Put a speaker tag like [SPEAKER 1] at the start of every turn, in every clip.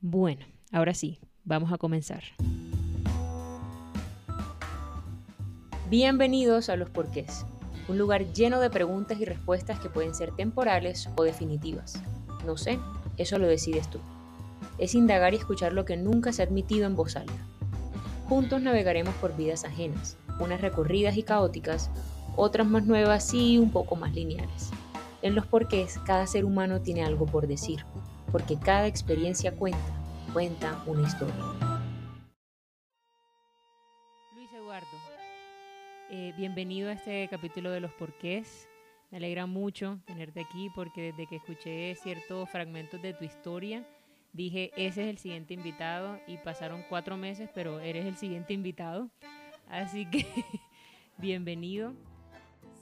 [SPEAKER 1] Bueno, ahora sí, vamos a comenzar. Bienvenidos a Los Porqués, un lugar lleno de preguntas y respuestas que pueden ser temporales o definitivas. No sé, eso lo decides tú. Es indagar y escuchar lo que nunca se ha admitido en voz alta. Juntos navegaremos por vidas ajenas, unas recorridas y caóticas, otras más nuevas y un poco más lineales. En los porqués, cada ser humano tiene algo por decir, porque cada experiencia cuenta, cuenta una historia. Luis Eduardo, eh, bienvenido a este capítulo de los porqués. Me alegra mucho tenerte aquí porque desde que escuché ciertos fragmentos de tu historia, dije, ese es el siguiente invitado y pasaron cuatro meses, pero eres el siguiente invitado. Así que bienvenido.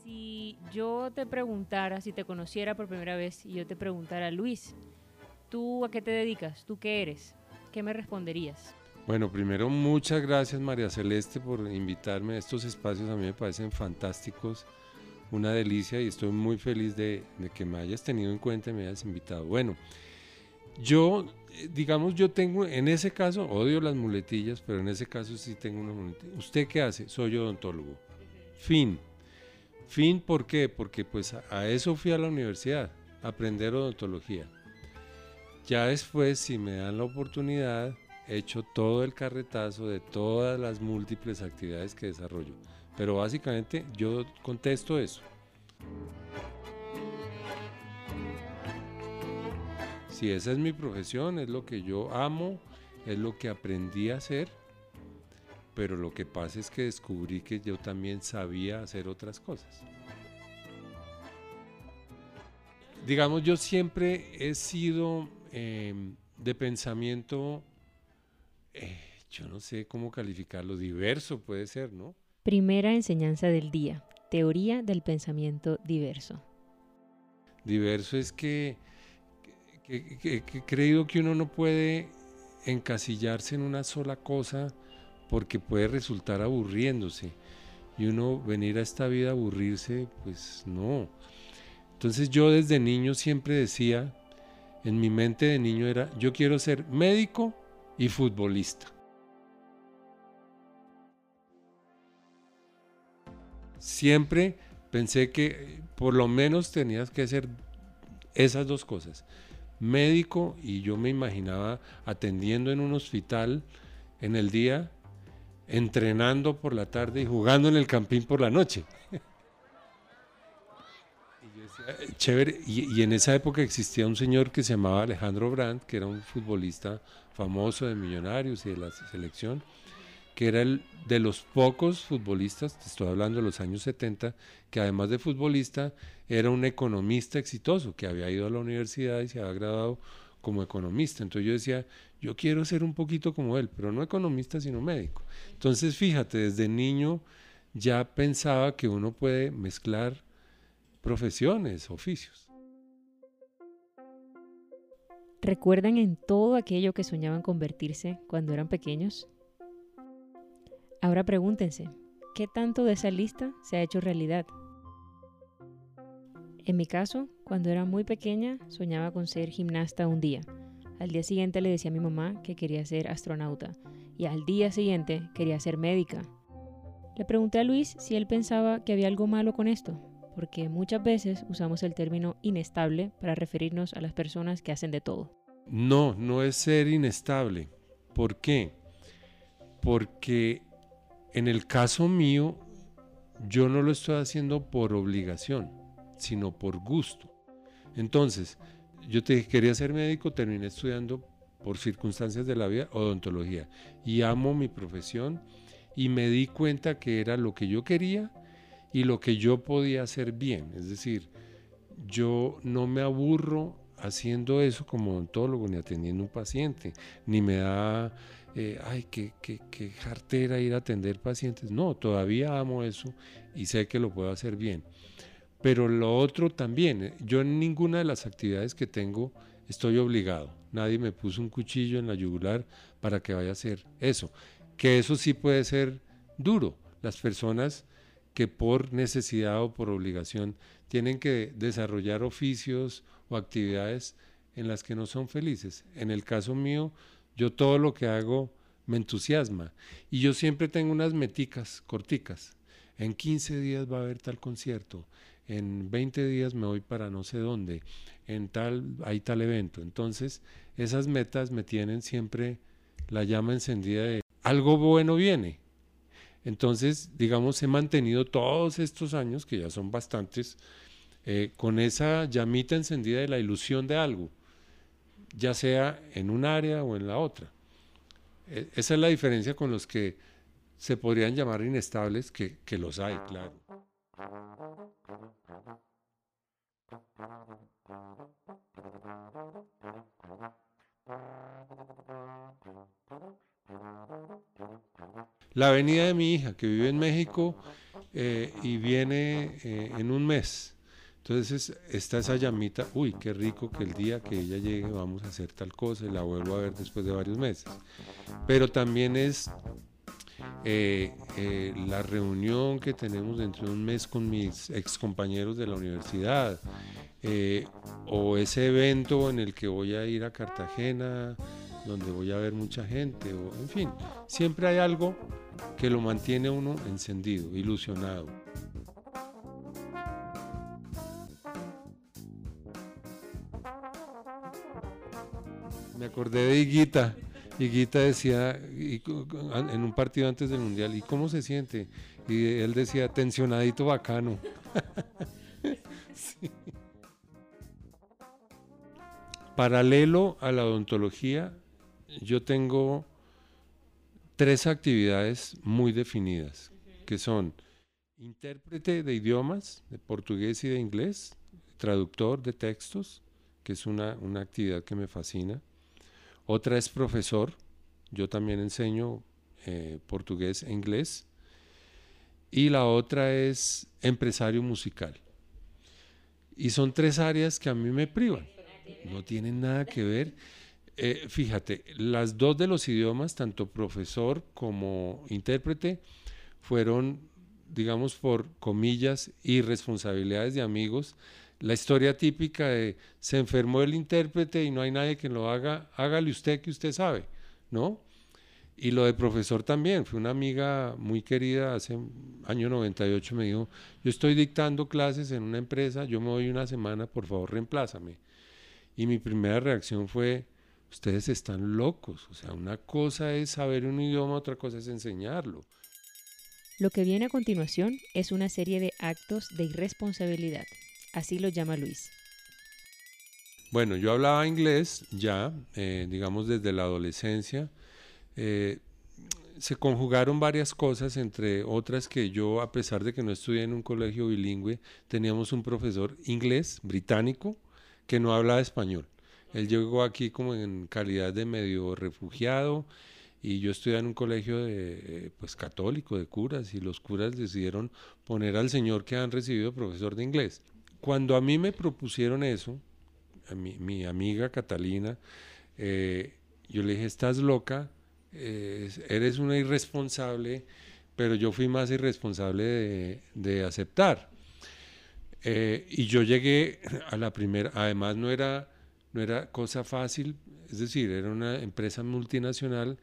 [SPEAKER 1] Si yo te preguntara, si te conociera por primera vez y yo te preguntara, Luis, ¿tú a qué te dedicas? ¿Tú qué eres? ¿Qué me responderías?
[SPEAKER 2] Bueno, primero muchas gracias María Celeste por invitarme a estos espacios, a mí me parecen fantásticos, una delicia y estoy muy feliz de, que me hayas tenido en cuenta y me hayas invitado. Bueno, yo, digamos, yo tengo, en ese caso, odio las muletillas, pero en ese caso sí tengo una muletilla. ¿Usted qué hace? Soy odontólogo. Fin. Fin, ¿por qué? Porque pues a eso fui a la universidad, aprender odontología. Ya después, si me dan la oportunidad, he hecho todo el carretazo de todas las múltiples actividades que desarrollo. Pero básicamente yo contesto eso. Si esa es mi profesión, es lo que yo amo, es lo que aprendí a hacer, pero lo que pasa es que descubrí que yo también sabía hacer otras cosas. Digamos, yo siempre he sido em, de pensamiento, eh, yo no sé cómo calificarlo, diverso puede ser, ¿no?
[SPEAKER 1] Primera enseñanza del día, teoría del pensamiento diverso.
[SPEAKER 2] Diverso es que, que he creído que uno no puede encasillarse en una sola cosa porque puede resultar aburriéndose. Y uno venir a esta vida a aburrirse, pues no. Entonces yo desde niño siempre decía, en mi mente de niño era, yo quiero ser médico y futbolista. Siempre pensé que por lo menos tenías que ser esas dos cosas, médico y yo me imaginaba atendiendo en un hospital en el día entrenando por la tarde y jugando en el campín por la noche. chévere, y, en esa época existía un señor que se llamaba Alejandro Brandt, que era un futbolista famoso de Millonarios y de la selección, que era el de los pocos futbolistas, te estoy hablando de los años 70, que además de futbolista era un economista exitoso, que había ido a la universidad y se había graduado como economista. Entonces yo decía, yo quiero ser un poquito como él, pero no economista, sino médico. Entonces fíjate, desde niño ya pensaba que uno puede mezclar profesiones, oficios.
[SPEAKER 1] ¿Recuerdan en todo aquello que soñaban convertirse cuando eran pequeños? Ahora pregúntense, ¿qué tanto de esa lista se ha hecho realidad? En mi caso, cuando era muy pequeña, soñaba con ser gimnasta un día. Al día siguiente le decía a mi mamá que quería ser astronauta y al día siguiente quería ser médica. Le pregunté a Luis si él pensaba que había algo malo con esto, porque muchas veces usamos el término inestable para referirnos a las personas que hacen de todo.
[SPEAKER 2] No, no es ser inestable. ¿Por qué? Porque en el caso mío, yo no lo estoy haciendo por obligación sino por gusto. Entonces, yo te quería ser médico, terminé estudiando por circunstancias de la vida odontología y amo mi profesión y me di cuenta que era lo que yo quería y lo que yo podía hacer bien. Es decir, yo no me aburro haciendo eso como odontólogo ni atendiendo un paciente, ni me da, eh, ay, qué, qué, qué jartera ir a atender pacientes. No, todavía amo eso y sé que lo puedo hacer bien. Pero lo otro también, eh, yo en ninguna de las actividades que tengo estoy obligado. Nadie me puso un cuchillo en la yugular para que vaya a hacer eso. Que eso sí puede ser duro. Las personas que por necesidad o por obligación tienen que desarrollar oficios o actividades en las que no son felices. En el caso mío, yo todo lo que hago me entusiasma y yo siempre tengo unas meticas corticas. En 15 días va a haber tal concierto, en 20 días me voy para no sé dónde, en tal hay tal evento. Entonces, esas metas me tienen siempre la llama encendida de algo bueno viene. Entonces, digamos, he mantenido todos estos años, que ya son bastantes, eh, con esa llamita encendida de la ilusión de algo, ya sea en un área o en la otra. E, esa es la diferencia con los que se podrían llamar inestables, que, que los hay, claro. La venida de mi hija, que vive en México eh, y viene eh, en un mes. Entonces está esa llamita, uy, qué rico que el día que ella llegue vamos a hacer tal cosa y la vuelvo a ver después de varios meses. Pero también es eh, la reunión que tenemos dentro de un mes con mis ex compañeros de la universidad, o ese evento en el que voy a ir a Cartagena, donde voy a ver mucha gente, o en fin, siempre hay algo que lo mantiene uno encendido, ilusionado. Me acordé de Higuita. Higuita decía en un partido antes del Mundial, ¿y cómo se siente? Y él decía, tensionadito bacano. Paralelo a la odontología, yo tengo tres actividades muy definidas, que son intérprete de idiomas, de portugués y de inglés, traductor de textos, que es una, actividad que me fascina. Otra es profesor, yo también enseño eh, portugués e inglés. Y la otra es empresario musical. Y son tres áreas que a mí me privan. No tienen nada que ver eh, fíjate, las dos de los idiomas, tanto profesor como intérprete, fueron, digamos, por comillas, irresponsabilidades de amigos. La historia típica de se enfermó el intérprete y no hay nadie que lo haga, hágale usted que usted sabe, ¿no? Y lo de profesor también, fue una amiga muy querida, hace año 98 me dijo, yo estoy dictando clases en una empresa, yo me voy una semana, por favor, reemplázame. Y mi primera reacción fue, Ustedes están locos. O sea, una cosa es saber un idioma, otra cosa es enseñarlo.
[SPEAKER 1] Lo que viene a continuación es una serie de actos de irresponsabilidad. Así lo llama Luis.
[SPEAKER 2] Bueno, yo hablaba inglés ya, eh, digamos desde la adolescencia. Eh, se conjugaron varias cosas, entre otras que yo, a pesar de que no estudié en un colegio bilingüe, teníamos un profesor inglés, británico, que no hablaba español. Él llegó aquí como en calidad de medio refugiado y yo estudié en un colegio de, eh, pues católico de curas y los curas decidieron poner al señor que han recibido profesor de inglés. Cuando a mí me propusieron eso, a mi, amiga Catalina, eh, yo le dije, estás loca, eh, eres una irresponsable, pero yo fui más irresponsable de, de aceptar. y yo llegué a la primera, además no era no era cosa fácil, es decir, era una empresa multinacional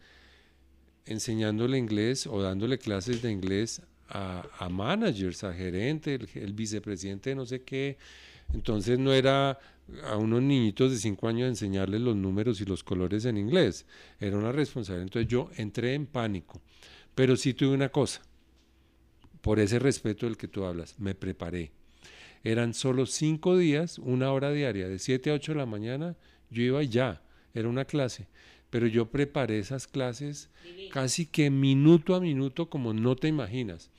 [SPEAKER 2] enseñándole inglés o dándole clases de inglés a, managers, a gerentes, el, vicepresidente de no sé qué. Entonces no era a unos niñitos de cinco años enseñarles los números y los colores en inglés, era una responsabilidad. Entonces yo entré en pánico, pero sí tuve una cosa, por ese respeto del que tú hablas, me preparé eran solo cinco días, una hora diaria, de 7 a 8 de la mañana, yo iba ya, era una clase. Pero yo preparé esas clases casi que minuto a minuto, como no te imaginas.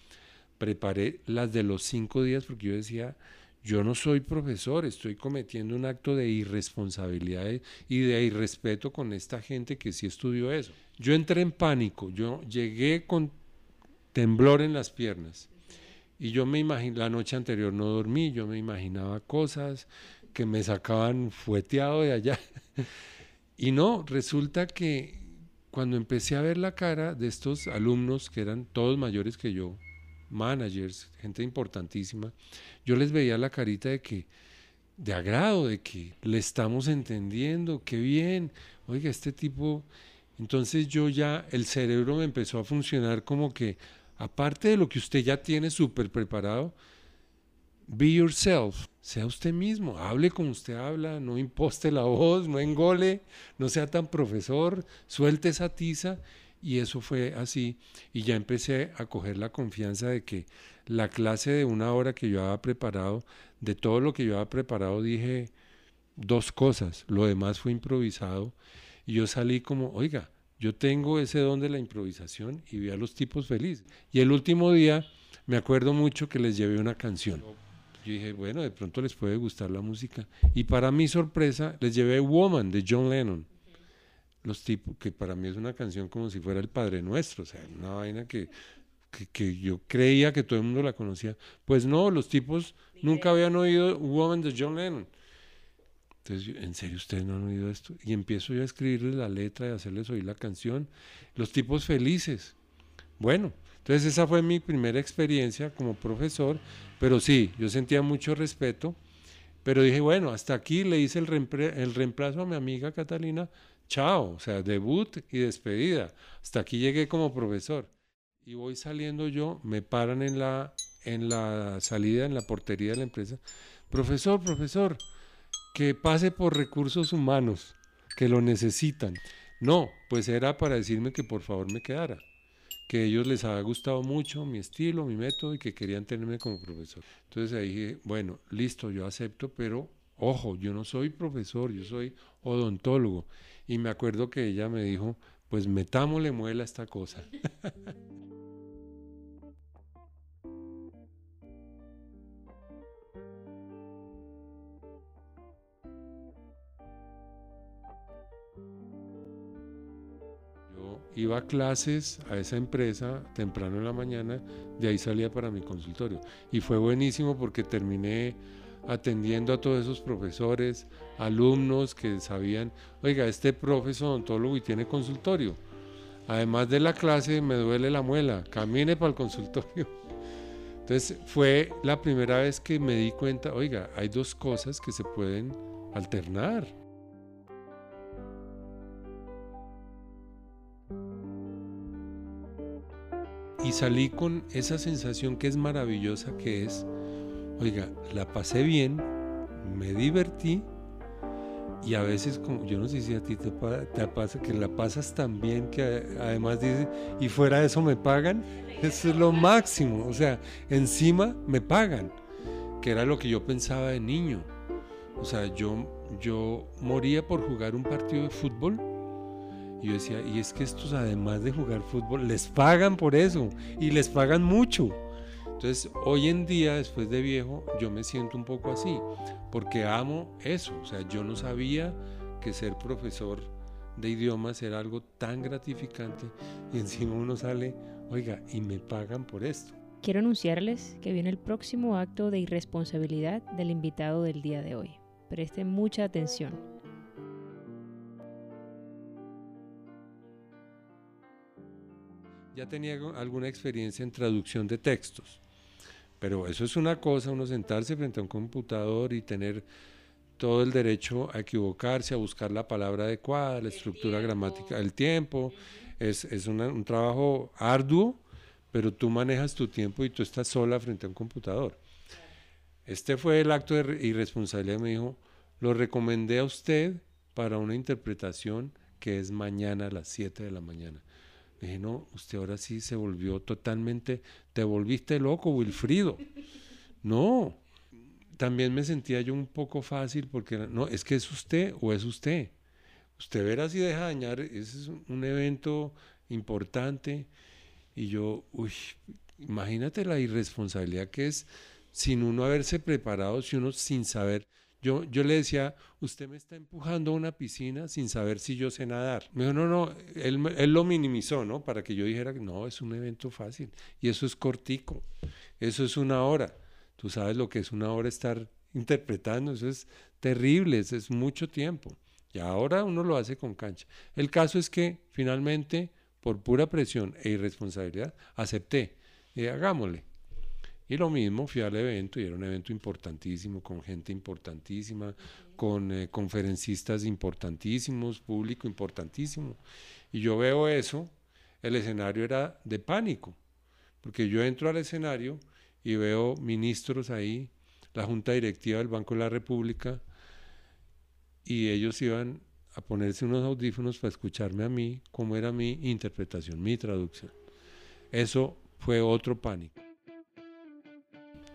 [SPEAKER 2] Preparé las de los cinco días porque yo decía, yo no soy profesor, estoy cometiendo un acto de irresponsabilidad y de irrespeto con esta gente que sí estudió eso. Yo entré en pánico, yo llegué con temblor en las piernas y yo me imagino, la noche anterior no dormí, yo me imaginaba cosas que me sacaban fueteado de allá. y no, resulta que cuando empecé a ver la cara de estos alumnos, que eran todos mayores que yo, managers, gente importantísima, yo les veía la carita de que, de agrado, de que le estamos entendiendo, qué bien, oiga, este tipo, entonces yo ya, el cerebro me empezó a funcionar como que, aparte de lo que usted ya tiene súper preparado, be yourself, sea usted mismo, hable como usted habla, no imposte la voz, no engole, no sea tan profesor, suelte esa tiza. Y eso fue así. Y ya empecé a coger la confianza de que la clase de una hora que yo había preparado, de todo lo que yo había preparado dije dos cosas, lo demás fue improvisado. Y yo salí como, oiga, yo tengo ese don de la improvisación y vi a los tipos felices. Y el último día me acuerdo mucho que les llevé una canción yo dije, bueno, de pronto les puede gustar la música. Y para mi sorpresa, les llevé Woman de John Lennon. Los tipos, que para mí es una canción como si fuera el Padre Nuestro, o sea, una vaina que, que, yo creía que todo el mundo la conocía. Pues no, los tipos nunca habían oído Woman de John Lennon. Entonces, ¿en serio ustedes no han oído esto? Y empiezo yo a escribirles la letra y hacerles oír la canción. Los tipos felices. Bueno, entonces esa fue mi primera experiencia como profesor pero sí, yo sentía mucho respeto, pero dije, bueno, hasta aquí le hice el, el reemplazo a mi amiga Catalina, chao, o sea, debut y despedida. Hasta aquí llegué como profesor. Y voy saliendo yo, me paran en la, en la salida, en la portería de la empresa. Profesor, profesor, que pase por recursos humanos, que lo necesitan. No, pues era para decirme que por favor me quedara que a ellos les había gustado mucho mi estilo, mi método y que querían tenerme como profesor. Entonces ahí dije, bueno, listo, yo acepto, pero ojo, yo no soy profesor, yo soy odontólogo. Y me acuerdo que ella me dijo, pues metámosle muela a esta cosa. iba a clases a esa empresa temprano en la mañana, de ahí salía para mi consultorio. Y fue buenísimo porque terminé atendiendo a todos esos profesores, alumnos que sabían, oiga, este profesor odontólogo y tiene consultorio. Además de la clase, me duele la muela, camine para el consultorio. Entonces fue la primera vez que me di cuenta, oiga, hay dos cosas que se pueden alternar. Y salí con esa sensación que es maravillosa, que es, oiga, la pasé bien, me divertí y a veces, como yo no sé si a ti te, pasa que la pasas tan bien que además dices, y fuera de eso me pagan, eso es lo máximo, o sea, encima me pagan, que era lo que yo pensaba de niño. O sea, yo, yo moría por jugar un partido de fútbol y yo decía, y es que estos además de jugar fútbol, les pagan por eso y les pagan mucho. Entonces, hoy en día, después de viejo, yo me siento un poco así, porque amo eso. O sea, yo no sabía que ser profesor de idiomas era algo tan gratificante y encima uno sale, oiga, y me pagan por esto.
[SPEAKER 1] Quiero anunciarles que viene el próximo acto de irresponsabilidad del invitado del día de hoy. Presten mucha atención.
[SPEAKER 2] Ya tenía alguna experiencia en traducción de textos, pero eso es una cosa, uno sentarse frente a un computador y tener todo el derecho a equivocarse, a buscar la palabra adecuada, la estructura gramática, el tiempo, es, un trabajo arduo, pero tú manejas tu tiempo y tú estás sola frente a un computador. Este fue el acto de irresponsabilidad, me dijo, lo recomendé a usted para una interpretación que es mañana a las 7 de la mañana dije, no, usted ahora sí se volvió totalmente, te volviste loco, Wilfrido. No, también me sentía yo un poco fácil porque, no, es que es usted o es usted. Usted verá si deja dañar, ese es un evento importante. Y yo, uy, imagínate la irresponsabilidad que es sin uno haberse preparado, si uno sin saber. Yo, yo le decía, usted me está empujando a una piscina sin saber si yo sé nadar. Me dijo, no, no, él, él lo minimizó, ¿no? Para que yo dijera, no, es un evento fácil. Y eso es cortico, eso es una hora. Tú sabes lo que es una hora estar interpretando, eso es terrible, eso es mucho tiempo. Y ahora uno lo hace con cancha. El caso es que finalmente, por pura presión e irresponsabilidad, acepté. Y hagámosle. Y lo mismo, fui al evento y era un evento importantísimo, con gente importantísima, con eh, conferencistas importantísimos, público importantísimo. Y yo veo eso, el escenario era de pánico, porque yo entro al escenario y veo ministros ahí, la Junta Directiva del Banco de la República, y ellos iban a ponerse unos audífonos para escucharme a mí, cómo era mi interpretación, mi traducción. Eso fue otro pánico.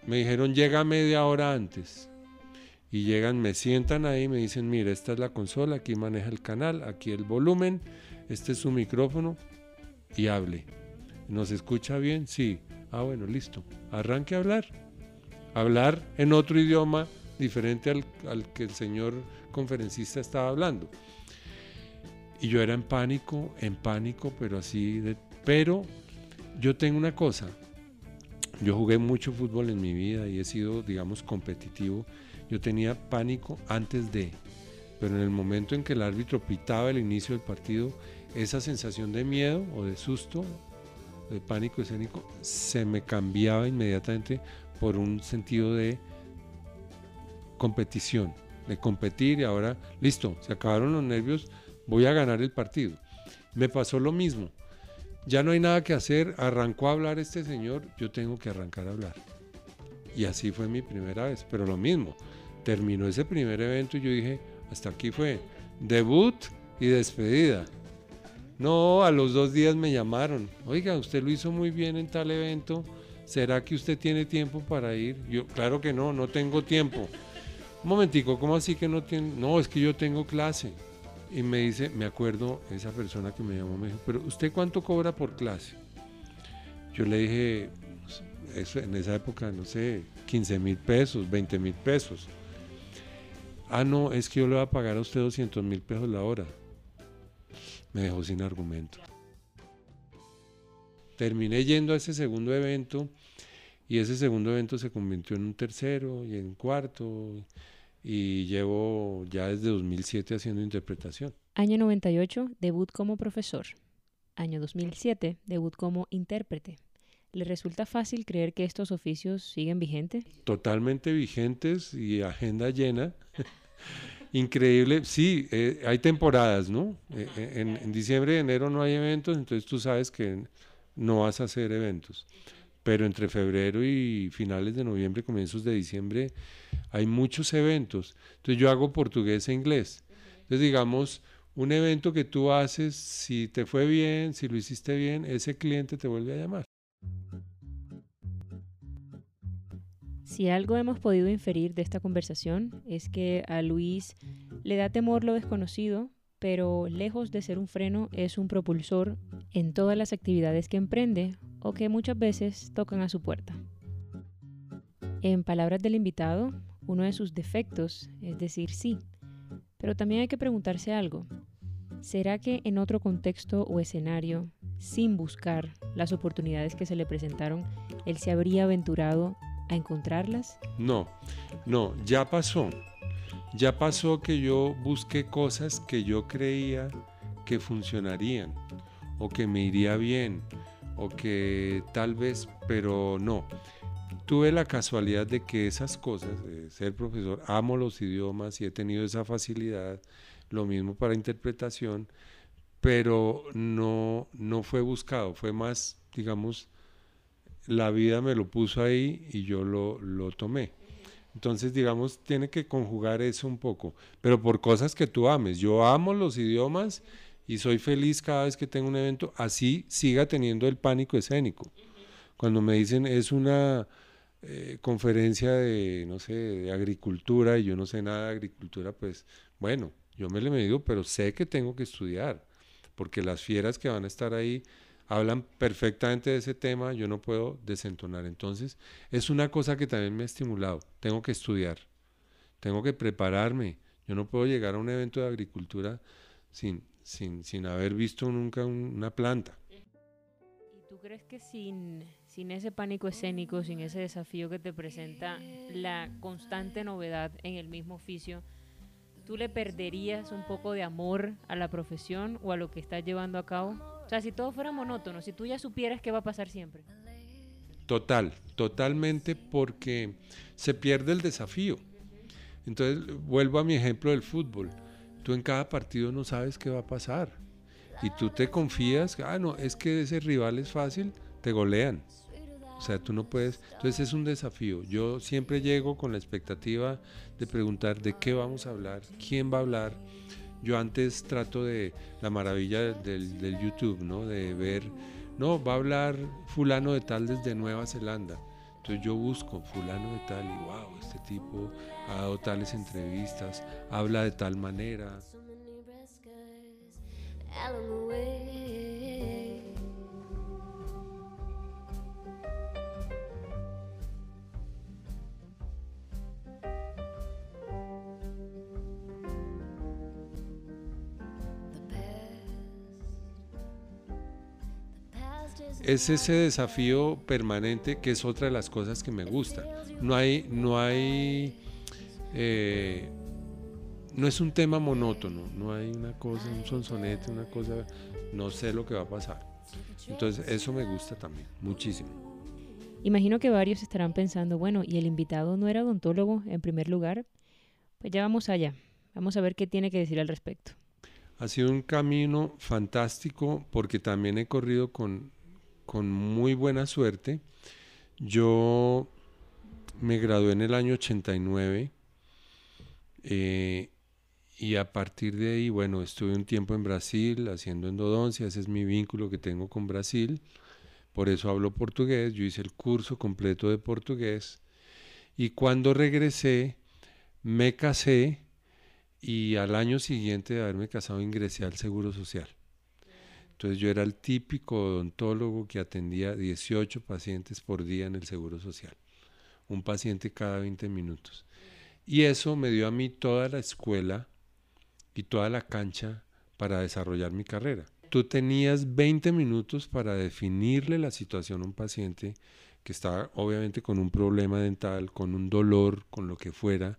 [SPEAKER 2] Me dijeron, llega media hora antes. Y llegan, me sientan ahí, me dicen, mira, esta es la consola, aquí maneja el canal, aquí el volumen, este es su micrófono y hable. ¿Nos escucha bien? Sí. Ah, bueno, listo. Arranque a hablar. Hablar en otro idioma diferente al, al que el señor conferencista estaba hablando. Y yo era en pánico, en pánico, pero así. Pero yo tengo una cosa, yo jugué mucho fútbol en mi vida y he sido, digamos, competitivo. Yo tenía pánico antes de, pero en el momento en que el árbitro pitaba el inicio del partido, esa sensación de miedo o de susto, de pánico escénico, se me cambiaba inmediatamente por un sentido de competición, de competir y ahora, listo, se acabaron los nervios, voy a ganar el partido. Me pasó lo mismo ya no hay nada que hacer, arrancó a hablar este señor, yo tengo que arrancar a hablar. Y así fue mi primera vez, pero lo mismo, terminó ese primer evento y yo dije, hasta aquí fue, debut y despedida. No, a los dos días me llamaron, oiga, usted lo hizo muy bien en tal evento, ¿será que usted tiene tiempo para ir? Yo, claro que no, no tengo tiempo. Un momentico, ¿cómo así que no tiene? No, es que yo tengo clase. Y me dice, me acuerdo, esa persona que me llamó, me dijo, pero ¿usted cuánto cobra por clase? Yo le dije, eso, en esa época, no sé, 15 mil pesos, 20 mil pesos. Ah, no, es que yo le voy a pagar a usted 200 mil pesos la hora. Me dejó sin argumento. Terminé yendo a ese segundo evento y ese segundo evento se convirtió en un tercero y en cuarto llevo ya desde 2007 haciendo interpretación.
[SPEAKER 1] Año 98, debut como profesor. Año 2007, debut como intérprete. ¿Le resulta fácil creer que estos oficios siguen vigentes?
[SPEAKER 2] Totalmente vigentes y agenda llena. Increíble, sí, eh, hay temporadas, ¿no? Eh, eh, en, en, diciembre y enero no hay eventos, entonces tú sabes que no vas a hacer eventos. Pero entre febrero y finales de noviembre, comienzos de diciembre, hay muchos eventos. Entonces yo hago portugués e inglés. Entonces digamos, un evento que tú haces, si te fue bien, si lo hiciste bien, ese cliente te vuelve a llamar.
[SPEAKER 1] Si algo hemos podido inferir de esta conversación es que a Luis le da temor lo desconocido, pero lejos de ser un freno es un propulsor en todas las actividades que emprende o que muchas veces tocan a su puerta. En palabras del invitado, uno de sus defectos es decir sí, pero también hay que preguntarse algo. ¿Será que en otro contexto o escenario, sin buscar las oportunidades que se le presentaron, él se habría aventurado a encontrarlas?
[SPEAKER 2] No, no, ya pasó. Ya pasó que yo busqué cosas que yo creía que funcionarían o que me iría bien o que tal vez, pero no tuve la casualidad de que esas cosas, ser profesor, amo los idiomas y he tenido esa facilidad, lo mismo para interpretación, pero no, no fue buscado, fue más, digamos, la vida me lo puso ahí y yo lo, lo tomé. Entonces, digamos, tiene que conjugar eso un poco, pero por cosas que tú ames. Yo amo los idiomas y soy feliz cada vez que tengo un evento, así siga teniendo el pánico escénico. Cuando me dicen es una eh, conferencia de, no sé, de agricultura y yo no sé nada de agricultura, pues bueno, yo me le digo, pero sé que tengo que estudiar, porque las fieras que van a estar ahí hablan perfectamente de ese tema, yo no puedo desentonar. Entonces, es una cosa que también me ha estimulado, tengo que estudiar, tengo que prepararme, yo no puedo llegar a un evento de agricultura sin, sin, sin haber visto nunca una planta.
[SPEAKER 1] ¿Y tú crees que sin sin ese pánico escénico, sin ese desafío que te presenta la constante novedad en el mismo oficio, ¿tú le perderías un poco de amor a la profesión o a lo que estás llevando a cabo? O sea, si todo fuera monótono, si tú ya supieras qué va a pasar siempre.
[SPEAKER 2] total, totalmente porque se pierde el desafío. Entonces, vuelvo a mi ejemplo del fútbol. Tú en cada partido no sabes qué va a pasar. Y tú te confías, ah, no, es que ese rival es fácil, te golean. O sea, tú no puedes. Entonces es un desafío. Yo siempre llego con la expectativa de preguntar de qué vamos a hablar, quién va a hablar. Yo antes trato de la maravilla del, YouTube, ¿no? De ver, no, va a hablar fulano de tal desde Nueva Zelanda. Entonces yo busco fulano de tal y wow, este tipo ha dado tales entrevistas, habla de tal manera. Es ese desafío permanente que es otra de las cosas que me gusta. No hay, no hay, eh, no es un tema monótono, no hay una cosa, un sonsonete, una cosa, no sé lo que va a pasar. Entonces eso me gusta también, muchísimo.
[SPEAKER 1] Imagino que varios estarán pensando, bueno, ¿y el invitado no era odontólogo en primer lugar? Pues ya vamos allá, vamos a ver qué tiene que decir al respecto.
[SPEAKER 2] Ha sido un camino fantástico porque también he corrido con con muy buena suerte. Yo me gradué en el año 89 eh, y a partir de ahí, bueno, estuve un tiempo en Brasil haciendo endodoncia, ese es mi vínculo que tengo con Brasil, por eso hablo portugués, yo hice el curso completo de portugués y cuando regresé me casé y al año siguiente de haberme casado ingresé al Seguro Social. Entonces yo era el típico odontólogo que atendía 18 pacientes por día en el Seguro Social, un paciente cada 20 minutos. Y eso me dio a mí toda la escuela y toda la cancha para desarrollar mi carrera. Tú tenías 20 minutos para definirle la situación a un paciente que estaba obviamente con un problema dental, con un dolor, con lo que fuera,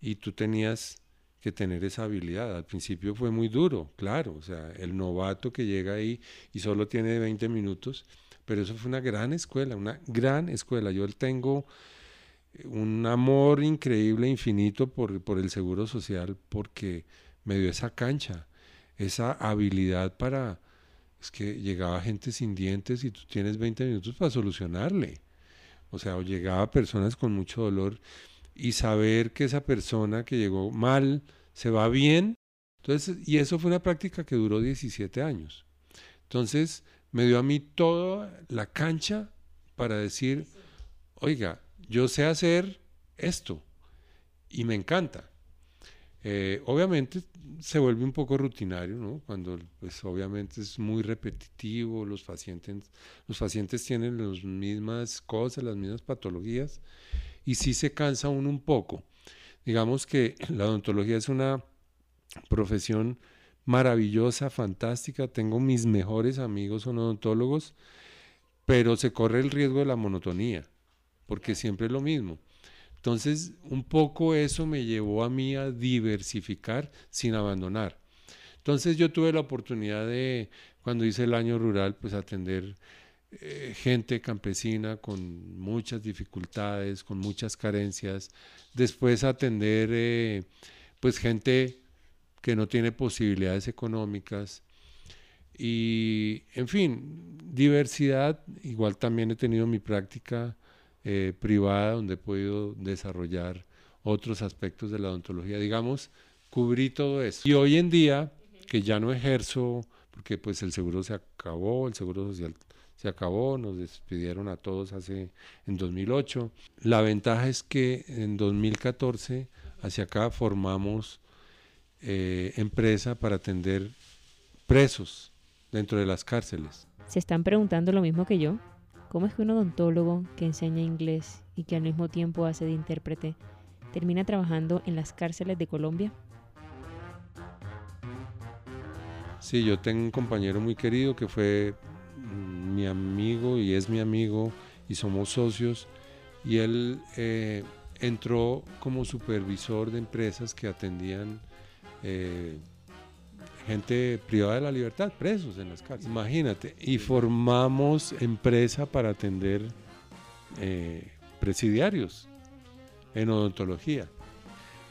[SPEAKER 2] y tú tenías que tener esa habilidad. Al principio fue muy duro, claro, o sea, el novato que llega ahí y solo tiene 20 minutos, pero eso fue una gran escuela, una gran escuela. Yo tengo un amor increíble, infinito por, por el Seguro Social porque me dio esa cancha, esa habilidad para... Es que llegaba gente sin dientes y tú tienes 20 minutos para solucionarle. O sea, o llegaba personas con mucho dolor y saber que esa persona que llegó mal se va bien. Entonces, y eso fue una práctica que duró 17 años. Entonces, me dio a mí toda la cancha para decir, oiga, yo sé hacer esto y me encanta. Eh, obviamente se vuelve un poco rutinario, ¿no? Cuando pues obviamente es muy repetitivo, los pacientes, los pacientes tienen las mismas cosas, las mismas patologías y sí se cansa uno un poco. Digamos que la odontología es una profesión maravillosa, fantástica. Tengo mis mejores amigos son odontólogos, pero se corre el riesgo de la monotonía, porque siempre es lo mismo. Entonces, un poco eso me llevó a mí a diversificar sin abandonar. Entonces yo tuve la oportunidad de, cuando hice el año rural, pues atender eh, gente campesina con muchas dificultades, con muchas carencias, después atender eh, pues gente que no tiene posibilidades económicas. Y en fin, diversidad, igual también he tenido mi práctica eh, privada donde he podido desarrollar otros aspectos de la odontología, digamos, cubrí todo eso. Y hoy en día, que ya no ejerzo, porque pues el seguro se acabó, el seguro social se acabó, nos despidieron a todos hace en 2008. La ventaja es que en 2014 hacia acá formamos eh, empresa para atender presos dentro de las cárceles.
[SPEAKER 1] Se están preguntando lo mismo que yo. ¿Cómo es que un odontólogo que enseña inglés y que al mismo tiempo hace de intérprete termina trabajando en las cárceles de Colombia?
[SPEAKER 2] Sí, yo tengo un compañero muy querido que fue mi amigo y es mi amigo y somos socios y él eh, entró como supervisor de empresas que atendían eh, gente privada de la libertad, presos en las cárceles. Imagínate, y formamos empresa para atender eh, presidiarios en odontología.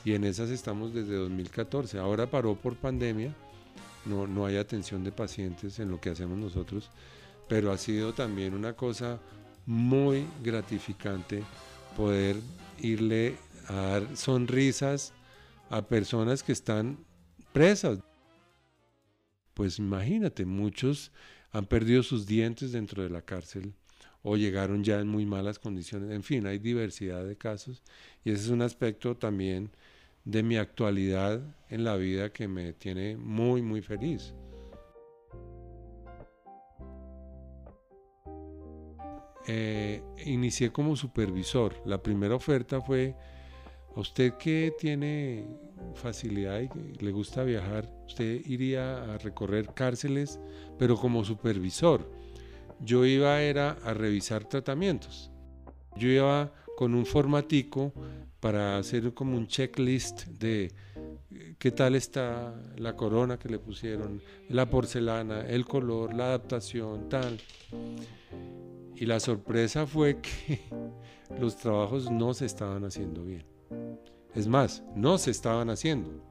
[SPEAKER 2] Y en esas estamos desde 2014. Ahora paró por pandemia, no, no hay atención de pacientes en lo que hacemos nosotros, pero ha sido también una cosa muy gratificante poder irle a dar sonrisas a personas que están presas. Pues imagínate, muchos han perdido sus dientes dentro de la cárcel o llegaron ya en muy malas condiciones. En fin, hay diversidad de casos y ese es un aspecto también de mi actualidad en la vida que me tiene muy, muy feliz. Eh, inicié como supervisor. La primera oferta fue, a usted que tiene facilidad y le gusta viajar, usted iría a recorrer cárceles, pero como supervisor. Yo iba era a revisar tratamientos. Yo iba con un formatico para hacer como un checklist de qué tal está la corona que le pusieron, la porcelana, el color, la adaptación, tal. Y la sorpresa fue que los trabajos no se estaban haciendo bien. Es más, no se estaban haciendo.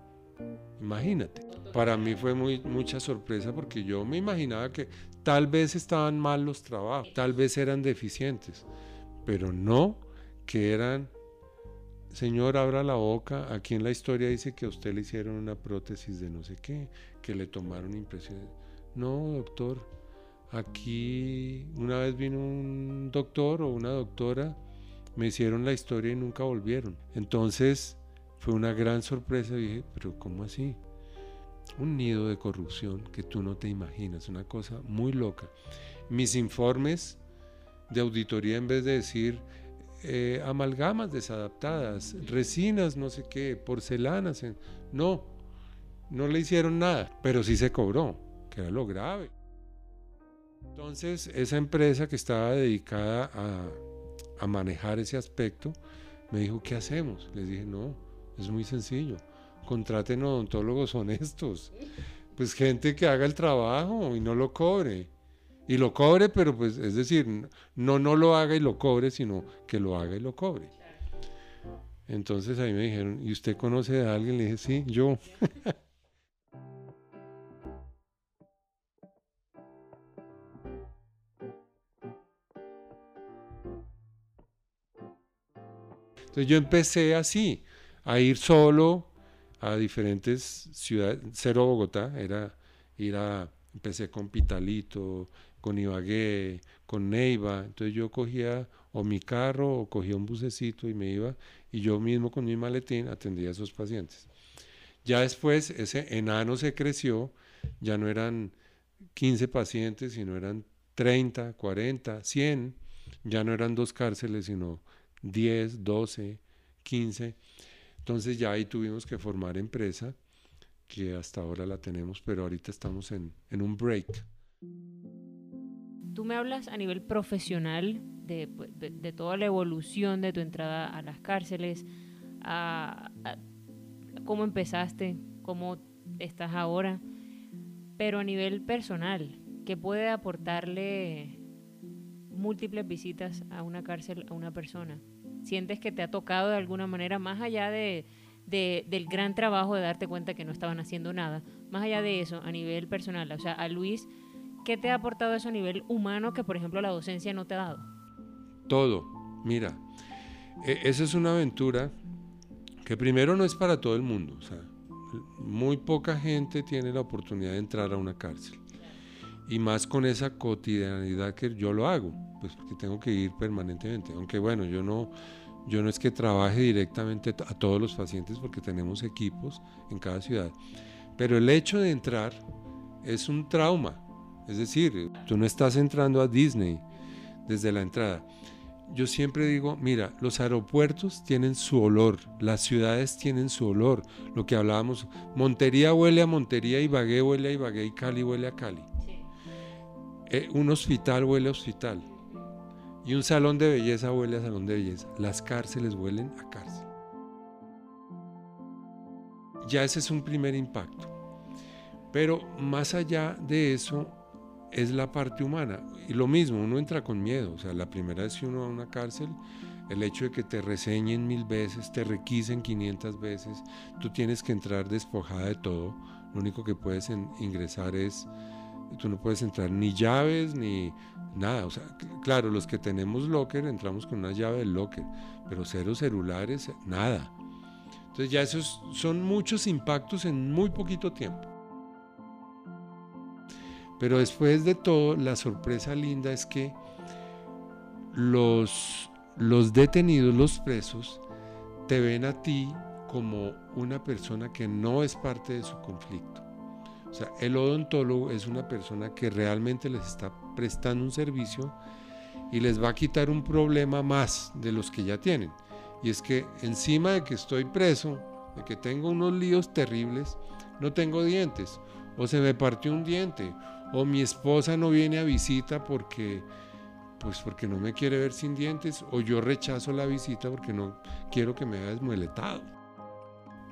[SPEAKER 2] Imagínate. Para mí fue muy, mucha sorpresa porque yo me imaginaba que tal vez estaban mal los trabajos, tal vez eran deficientes, pero no que eran, señor, abra la boca, aquí en la historia dice que a usted le hicieron una prótesis de no sé qué, que le tomaron impresiones. No, doctor, Aquí una vez vino un doctor o una doctora, me hicieron la historia y nunca volvieron. Entonces fue una gran sorpresa. Dije, pero ¿cómo así? Un nido de corrupción que tú no te imaginas, una cosa muy loca. Mis informes de auditoría, en vez de decir eh, amalgamas desadaptadas, resinas, no sé qué, porcelanas, no, no le hicieron nada, pero sí se cobró, que era lo grave. Entonces, esa empresa que estaba dedicada a, manejar ese aspecto, me dijo, ¿qué hacemos? Les dije, no, es muy sencillo, contraten odontólogos honestos, pues gente que haga el trabajo y no lo cobre. Y lo cobre, pero pues es decir, no no lo haga y lo cobre, sino que lo haga y lo cobre. Entonces ahí me dijeron, ¿y usted conoce a alguien? Le dije, sí, yo. Entonces yo empecé así, a ir solo a diferentes ciudades, cero Bogotá, era ir a, empecé con Pitalito, con Ibagué, con Neiva, entonces yo cogía o mi carro o cogía un bucecito y me iba y yo mismo con mi maletín atendía a esos pacientes. Ya después ese enano se creció, ya no eran 15 pacientes, sino eran 30, 40, 100, ya no eran dos cárceles, sino 10, 12, 15. Entonces ya ahí tuvimos que formar empresa, que hasta ahora la tenemos, pero ahorita estamos en, un break.
[SPEAKER 1] Tú me hablas a nivel profesional de, toda la evolución de tu entrada a las cárceles, a, cómo empezaste, cómo estás ahora, pero a nivel personal, ¿qué puede aportarle múltiples visitas a una cárcel a una persona? Sientes que te ha tocado de alguna manera, más allá de, del gran trabajo de darte cuenta que no estaban haciendo nada, más allá de eso, a nivel personal, o sea, a Luis, ¿qué te ha aportado eso a nivel humano que, por ejemplo, la docencia no te ha dado?
[SPEAKER 2] Todo, mira, e, esa es una aventura que primero no es para todo el mundo, o sea, muy poca gente tiene la oportunidad de entrar a una cárcel. Y más con esa cotidianidad que yo lo hago, pues porque tengo que ir permanentemente. Aunque bueno, yo no, yo no es que trabaje directamente a todos los pacientes porque tenemos equipos en cada ciudad. Pero el hecho de entrar es un trauma. Es decir, tú no estás entrando a Disney desde la entrada. Yo siempre digo, mira, los aeropuertos tienen su olor, las ciudades tienen su olor. Lo que hablábamos, Montería huele a Montería, Ibagué huele a Ibagué y Cali huele a Cali. Eh, un hospital huele a hospital y un salón de belleza huele a salón de belleza. Las cárceles huelen a cárcel. Ya ese es un primer impacto. Pero más allá de eso, es la parte humana. Y lo mismo, uno entra con miedo. O sea, la primera vez que uno va a una cárcel, el hecho de que te reseñen mil veces, te requisen 500 veces, tú tienes que entrar despojada de todo. Lo único que puedes ingresar es, tú no puedes entrar ni llaves ni nada. O sea, claro, los que tenemos locker entramos con una llave del locker, pero cero celulares, nada. Entonces ya esos son muchos impactos en muy poquito tiempo. Pero después de todo, la sorpresa linda es que los, los detenidos, los presos, te ven a ti como una persona que no es parte de su conflicto. O sea, el odontólogo es una persona que realmente les está prestando un servicio y les va a quitar un problema más de los que ya tienen. Y es que encima de que estoy preso, de que tengo unos líos terribles, no tengo dientes, o se me partió un diente, o mi esposa no viene a visita porque pues porque no me quiere ver sin dientes o yo rechazo la visita porque no quiero que me vea desmueletado.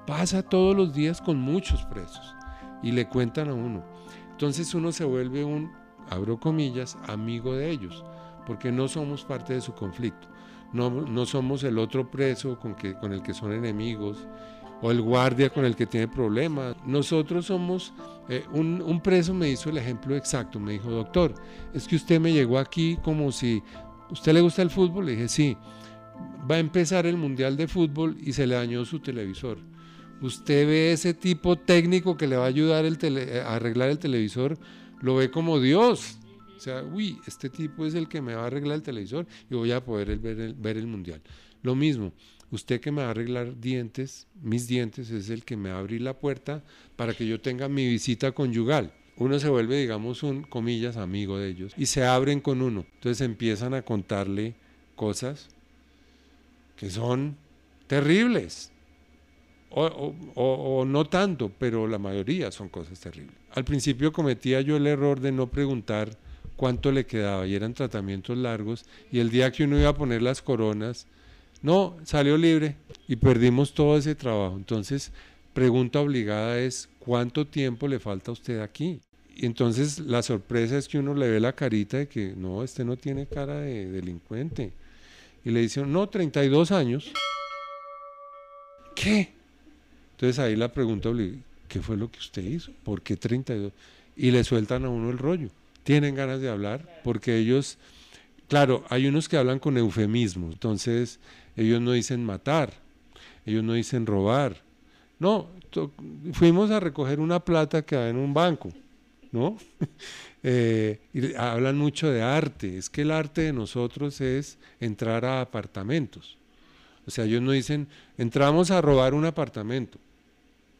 [SPEAKER 2] Pasa todos los días con muchos presos y le cuentan a uno. Entonces uno se vuelve un, abro comillas, amigo de ellos, porque no somos parte de su conflicto. No, no somos el otro preso con, que, con el que son enemigos o el guardia con el que tiene problemas. Nosotros somos, eh, un, preso me hizo el ejemplo exacto, me dijo, doctor, es que usted me llegó aquí como si, ¿usted le gusta el fútbol? Le dije, sí, va a empezar el Mundial de Fútbol y se le dañó su televisor. Usted ve ese tipo técnico que le va a ayudar a arreglar el televisor, lo ve como Dios. O sea, uy, este tipo es el que me va a arreglar el televisor y voy a poder ver ver el Mundial. Lo mismo, usted que me va a arreglar dientes, mis dientes, es el que me va a abrir la puerta para que yo tenga mi visita conyugal. Uno se vuelve, digamos, un, comillas, amigo de ellos y se abren con uno. Entonces empiezan a contarle cosas que son terribles. O, no tanto, pero la mayoría son cosas terribles. Al principio cometía yo el error de no preguntar cuánto le quedaba y eran tratamientos largos y el día que uno iba a poner las coronas, no, salió libre y perdimos todo ese trabajo. Entonces, pregunta obligada es, ¿cuánto tiempo le falta a usted aquí? Y entonces la sorpresa es que uno le ve la carita de que no, este no tiene cara de delincuente. Y le dicen, no, 32 años. ¿Qué? Entonces ahí la pregunta ¿qué fue lo que usted hizo? ¿Por qué 32? Y le sueltan a uno el rollo. Tienen ganas de hablar porque ellos, claro, hay unos que hablan con eufemismo. Entonces ellos no dicen matar, ellos no dicen robar. No, fuimos a recoger una plata que hay en un banco, ¿no? Eh, y hablan mucho de arte. Es que el arte de nosotros es entrar a apartamentos. O sea, ellos no dicen, entramos a robar un apartamento.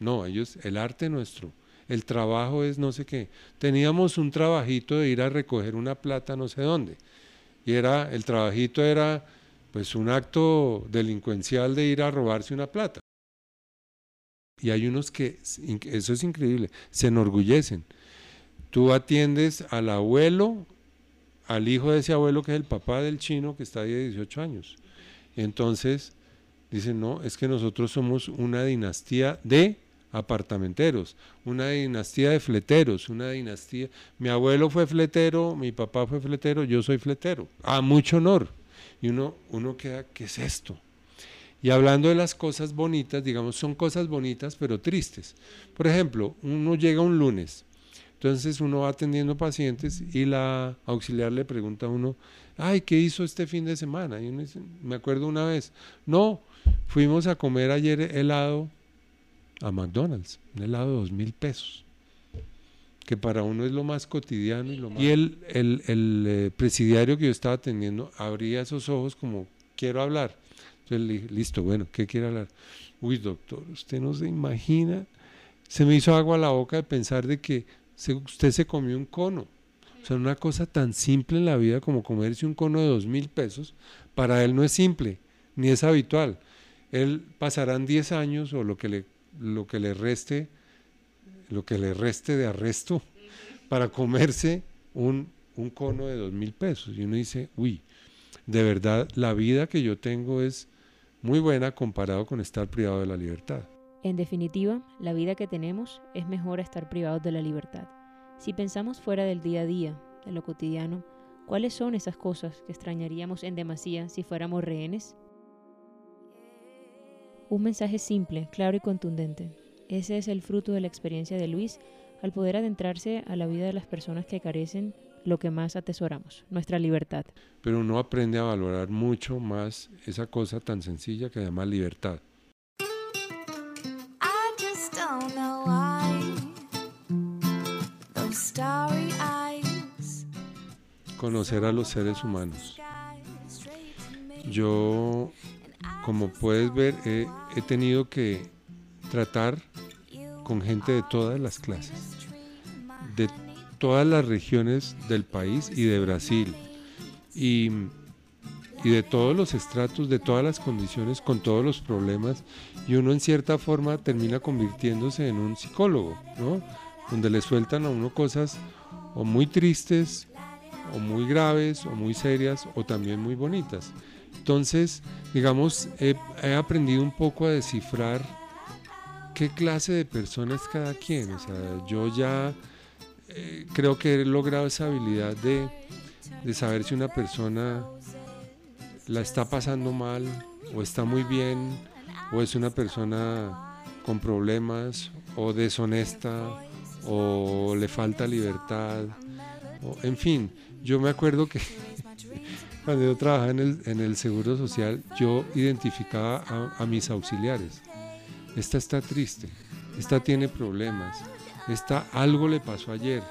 [SPEAKER 2] No, ellos, el arte nuestro, el trabajo es no sé qué. Teníamos un trabajito de ir a recoger una plata no sé dónde. Y era, el trabajito era pues un acto delincuencial de ir a robarse una plata. Y hay unos que, eso es increíble, se enorgullecen. Tú atiendes al abuelo, al hijo de ese abuelo que es el papá del chino que está de 18 años. Entonces, dicen, no, es que nosotros somos una dinastía de apartamenteros, una dinastía de fleteros, una dinastía... Mi abuelo fue fletero, mi papá fue fletero, yo soy fletero. A mucho honor y uno, uno queda, ¿qué es esto? Y hablando de las cosas bonitas, digamos, son cosas bonitas pero tristes. Por ejemplo, uno llega un lunes, entonces uno va atendiendo pacientes y la auxiliar le pregunta a uno, ay, ¿qué hizo este fin de semana? Y uno dice, me acuerdo una vez, no, fuimos a comer ayer helado a McDonald's, un helado de dos mil pesos que para uno es lo más cotidiano y lo más... Y el, el, el eh, presidiario que yo estaba atendiendo abría esos ojos como, quiero hablar. Entonces le dije, listo, bueno, ¿qué quiere hablar? Uy, doctor, usted no se imagina, se me hizo agua a la boca de pensar de que usted se comió un cono. O sea, una cosa tan simple en la vida como comerse un cono de dos mil pesos, para él no es simple, ni es habitual. Él pasarán 10 años o lo que le, lo que le reste lo que le reste de arresto para comerse un, un cono de dos mil pesos. Y uno dice, uy, de verdad la vida que yo tengo es muy buena comparado con estar privado de la libertad.
[SPEAKER 1] En definitiva, la vida que tenemos es mejor estar privados de la libertad. Si pensamos fuera del día a día, de lo cotidiano, ¿cuáles son esas cosas que extrañaríamos en demasía si fuéramos rehenes? Un mensaje simple, claro y contundente. Ese es el fruto de la experiencia de Luis al poder adentrarse a la vida de las personas que carecen lo que más atesoramos, nuestra libertad.
[SPEAKER 2] Pero uno aprende a valorar mucho más esa cosa tan sencilla que se llama libertad. Conocer a los seres humanos. Yo, como puedes ver, he, tenido que tratar con gente de todas las clases, de todas las regiones del país y de Brasil. Y, de todos los estratos, de todas las condiciones, con todos los problemas. Y uno en cierta forma termina convirtiéndose en un psicólogo, ¿no? Donde le sueltan a uno cosas o muy tristes, o muy graves, o muy serias, o también muy bonitas. Entonces, digamos, he, aprendido un poco a descifrar qué clase de persona es cada quien. O sea, yo ya eh, creo que he logrado esa habilidad de, saber si una persona la está pasando mal o está muy bien o es una persona con problemas o deshonesta o le falta libertad. O, en fin, yo me acuerdo que cuando yo trabajaba en el, en el Seguro Social, yo identificaba a, mis auxiliares. Esta está triste, esta tiene problemas, esta, algo le pasó ayer.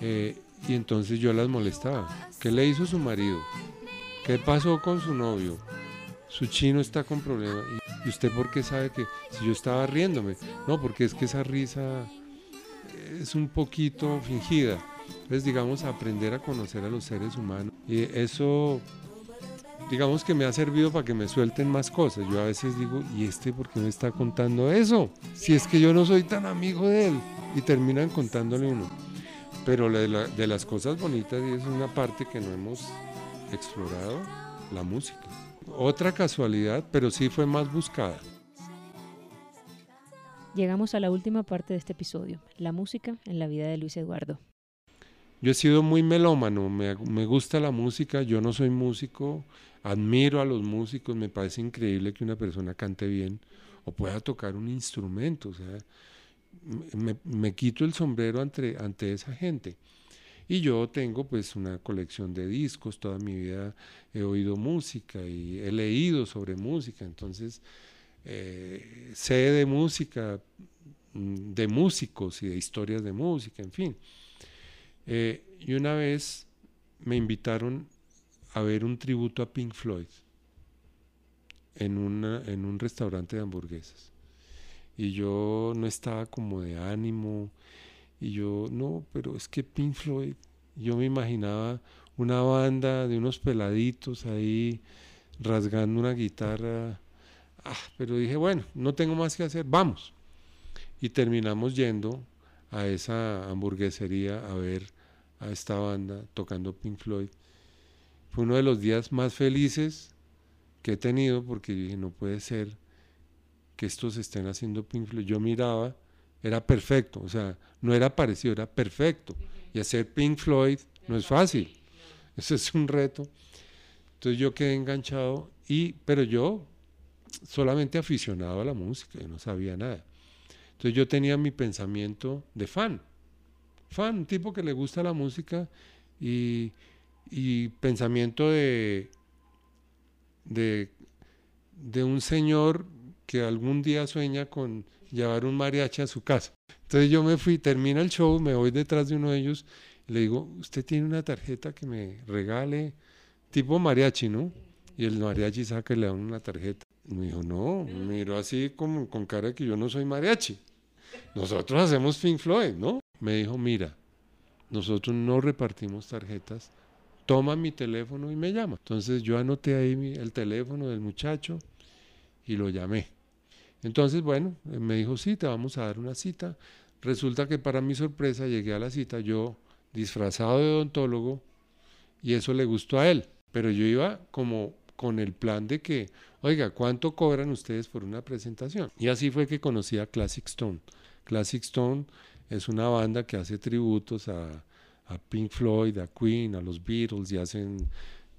[SPEAKER 2] Eh, y entonces yo las molestaba. ¿Qué le hizo su marido? ¿Qué pasó con su novio? Su chino está con problemas. ¿Y usted por qué sabe que si yo estaba riéndome? No, porque es que esa risa es un poquito fingida. Entonces, digamos, aprender a conocer a los seres humanos. Y eso, digamos que me ha servido para que me suelten más cosas. Yo a veces digo, ¿y este por qué me está contando eso? Si es que yo no soy tan amigo de él y terminan contándole uno. Pero de, las cosas bonitas y es una parte que no hemos explorado, la música. Otra casualidad, pero sí fue más buscada.
[SPEAKER 1] Llegamos a la última parte de este episodio, la música en la vida de Luis Eduardo.
[SPEAKER 2] Yo he sido muy melómano, me, me, gusta la música, yo no soy músico, admiro a los músicos, me parece increíble que una persona cante bien o pueda tocar un instrumento, o sea, me, quito el sombrero ante, ante esa gente. Y yo tengo pues una colección de discos, toda mi vida he oído música y he leído sobre música, entonces eh, sé de música, mm, de músicos y de historias de música, en fin. Eh, y una vez me invitaron a ver un tributo a Pink Floyd en, en un restaurante de hamburguesas. Y yo no estaba como de ánimo. Y yo no, pero es que Pink Floyd, yo me imaginaba una banda de unos peladitos ahí rasgando una guitarra, ah, pero dije, bueno, no tengo más que hacer, vamos. Y terminamos yendo a esa hamburguesería a ver a esta banda tocando Pink Floyd. Fue uno de los días más felices que he tenido porque dije, no puede ser que estos estén haciendo Pink Floyd. Yo miraba, era perfecto, o sea, no era parecido, era perfecto. Y hacer Pink Floyd no es fácil, eso es un reto. Entonces yo quedé enganchado, y, pero yo solamente aficionado a la música, yo no sabía nada. Entonces yo tenía mi pensamiento de fan, fan, un tipo que le gusta la música y, pensamiento de, de, un señor que algún día sueña con llevar un mariachi a su casa. Entonces yo me fui, termina el show, me voy detrás de uno de ellos, y le digo, usted tiene una tarjeta que me regale, tipo mariachi, ¿no? Y el mariachi saca y le da una tarjeta. Me dijo, no, me miró así como con cara de que yo no soy mariachi. Nosotros hacemos Pink Floyd, ¿no? Me dijo, mira, nosotros no repartimos tarjetas, toma mi teléfono y me llama. Entonces yo anoté ahí el teléfono del muchacho y lo llamé. Entonces, bueno, me dijo, sí, te vamos a dar una cita. Resulta que para mi sorpresa llegué a la cita yo disfrazado de odontólogo y eso le gustó a él. Pero yo iba como con el plan de que, oiga, ¿cuánto cobran ustedes por una presentación? Y así fue que conocí a Classic Stone. Classic Stone es una banda que hace tributos a, Pink Floyd, a Queen, a los Beatles y hacen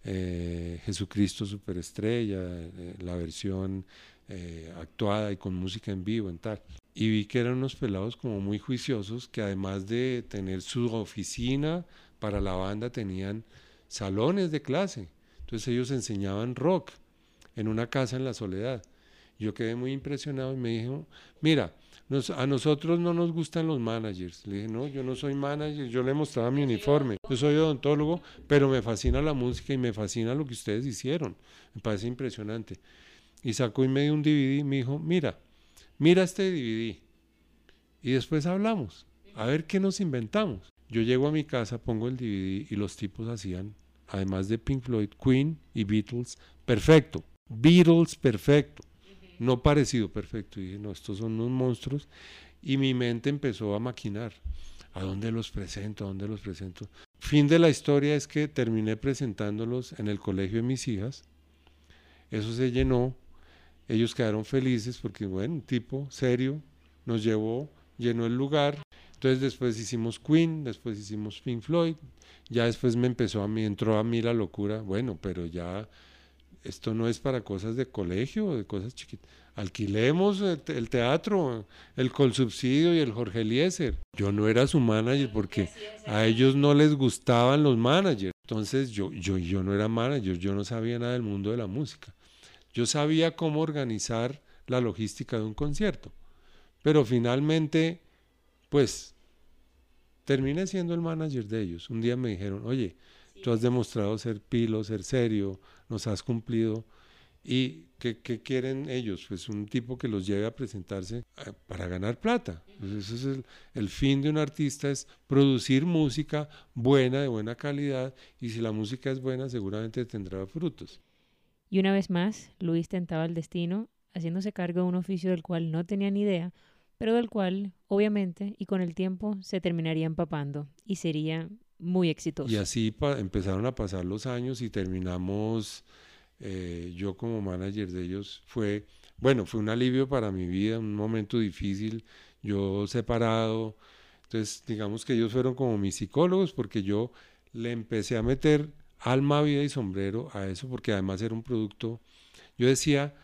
[SPEAKER 2] eh, Jesucristo Superestrella, eh, la versión eh, actuada y con música en vivo en tal. Y vi que eran unos pelados como muy juiciosos que además de tener su oficina para la banda tenían salones de clase. Entonces ellos enseñaban rock en una casa en la soledad. Yo quedé muy impresionado y me dijo, mira, a nosotros no nos gustan los managers. Le dije, no, yo no soy manager, yo le mostraba mi uniforme. Yo soy odontólogo, pero me fascina la música y me fascina lo que ustedes hicieron. Me parece impresionante. Y sacó y me dio un DVD y me dijo, mira, mira este DVD. Y después hablamos, a ver qué nos inventamos. Yo llego a mi casa, pongo el DVD y los tipos hacían, además de Pink Floyd, Queen y Beatles, perfecto. Beatles, perfecto no parecido perfecto. Y dije, no, estos son unos monstruos. Y mi mente empezó a maquinar. ¿A dónde los presento? ¿A dónde los presento? Fin de la historia es que terminé presentándolos en el colegio de mis hijas. Eso se llenó. Ellos quedaron felices porque, bueno, tipo serio nos llevó, llenó el lugar. Entonces después hicimos Queen, después hicimos Pink Floyd. Ya después me empezó a mí, entró a mí la locura. Bueno, pero ya esto no es para cosas de colegio, de cosas chiquitas. Alquilemos el teatro, el Colsubsidio y el Jorge Eliezer. Yo no era su manager porque a ellos no les gustaban los managers. Entonces yo, yo, yo no era manager, yo no sabía nada del mundo de la música. Yo sabía cómo organizar la logística de un concierto. Pero finalmente, pues, terminé siendo el manager de ellos. Un día me dijeron, oye, tú has demostrado ser pilo, ser serio, nos has cumplido. ¿Y qué, quieren ellos? Pues un tipo que los lleve a presentarse eh, para ganar plata. Pues ese es el, fin de un artista, es producir música buena, de buena calidad, y si la música es buena, seguramente tendrá frutos.
[SPEAKER 1] Y una vez más, Luis tentaba el destino, haciéndose cargo de un oficio del cual no tenía ni idea, pero del cual, obviamente, y con el tiempo, se terminaría empapando, y sería muy exitoso.
[SPEAKER 2] Y así empezaron a pasar los años y terminamos, eh, yo como manager de ellos, fue, bueno, fue un alivio para mi vida, un momento difícil, yo separado, entonces digamos que ellos fueron como mis psicólogos porque yo le empecé a meter alma, vida y sombrero a eso porque además era un producto, yo decía,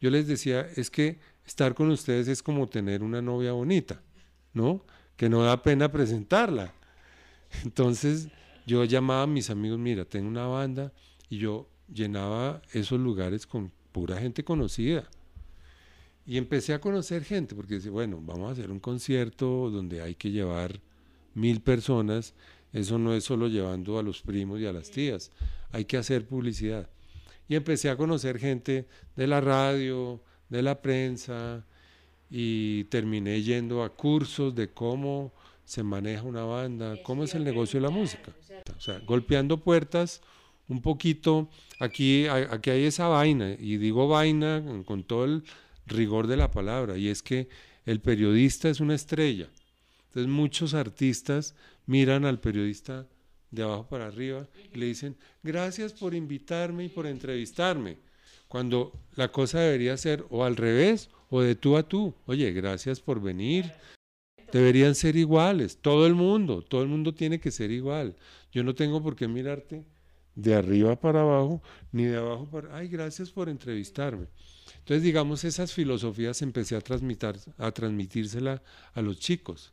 [SPEAKER 2] yo les decía, es que estar con ustedes es como tener una novia bonita, ¿no? Que no da pena presentarla entonces yo llamaba a mis amigos, mira, tengo una banda y yo llenaba esos lugares con pura gente conocida. Y empecé a conocer gente, porque dice, bueno, vamos a hacer un concierto donde hay que llevar mil personas. Eso no es solo llevando a los primos y a las tías, hay que hacer publicidad. Y empecé a conocer gente de la radio, de la prensa, y terminé yendo a cursos de cómo se maneja una banda, cómo es el negocio de la música. O sea, golpeando puertas un poquito, aquí, aquí hay esa vaina, y digo vaina con todo el rigor de la palabra, y es que el periodista es una estrella. Entonces muchos artistas miran al periodista de abajo para arriba y le dicen, gracias por invitarme y por entrevistarme, cuando la cosa debería ser o al revés o de tú a tú. Oye, gracias por venir, Deberían ser iguales, todo el mundo, todo el mundo tiene que ser igual. Yo no tengo por qué mirarte de arriba para abajo, ni de abajo para... Ay, gracias por entrevistarme. Entonces, digamos, esas filosofías empecé a, transmitir, a transmitírsela a los chicos.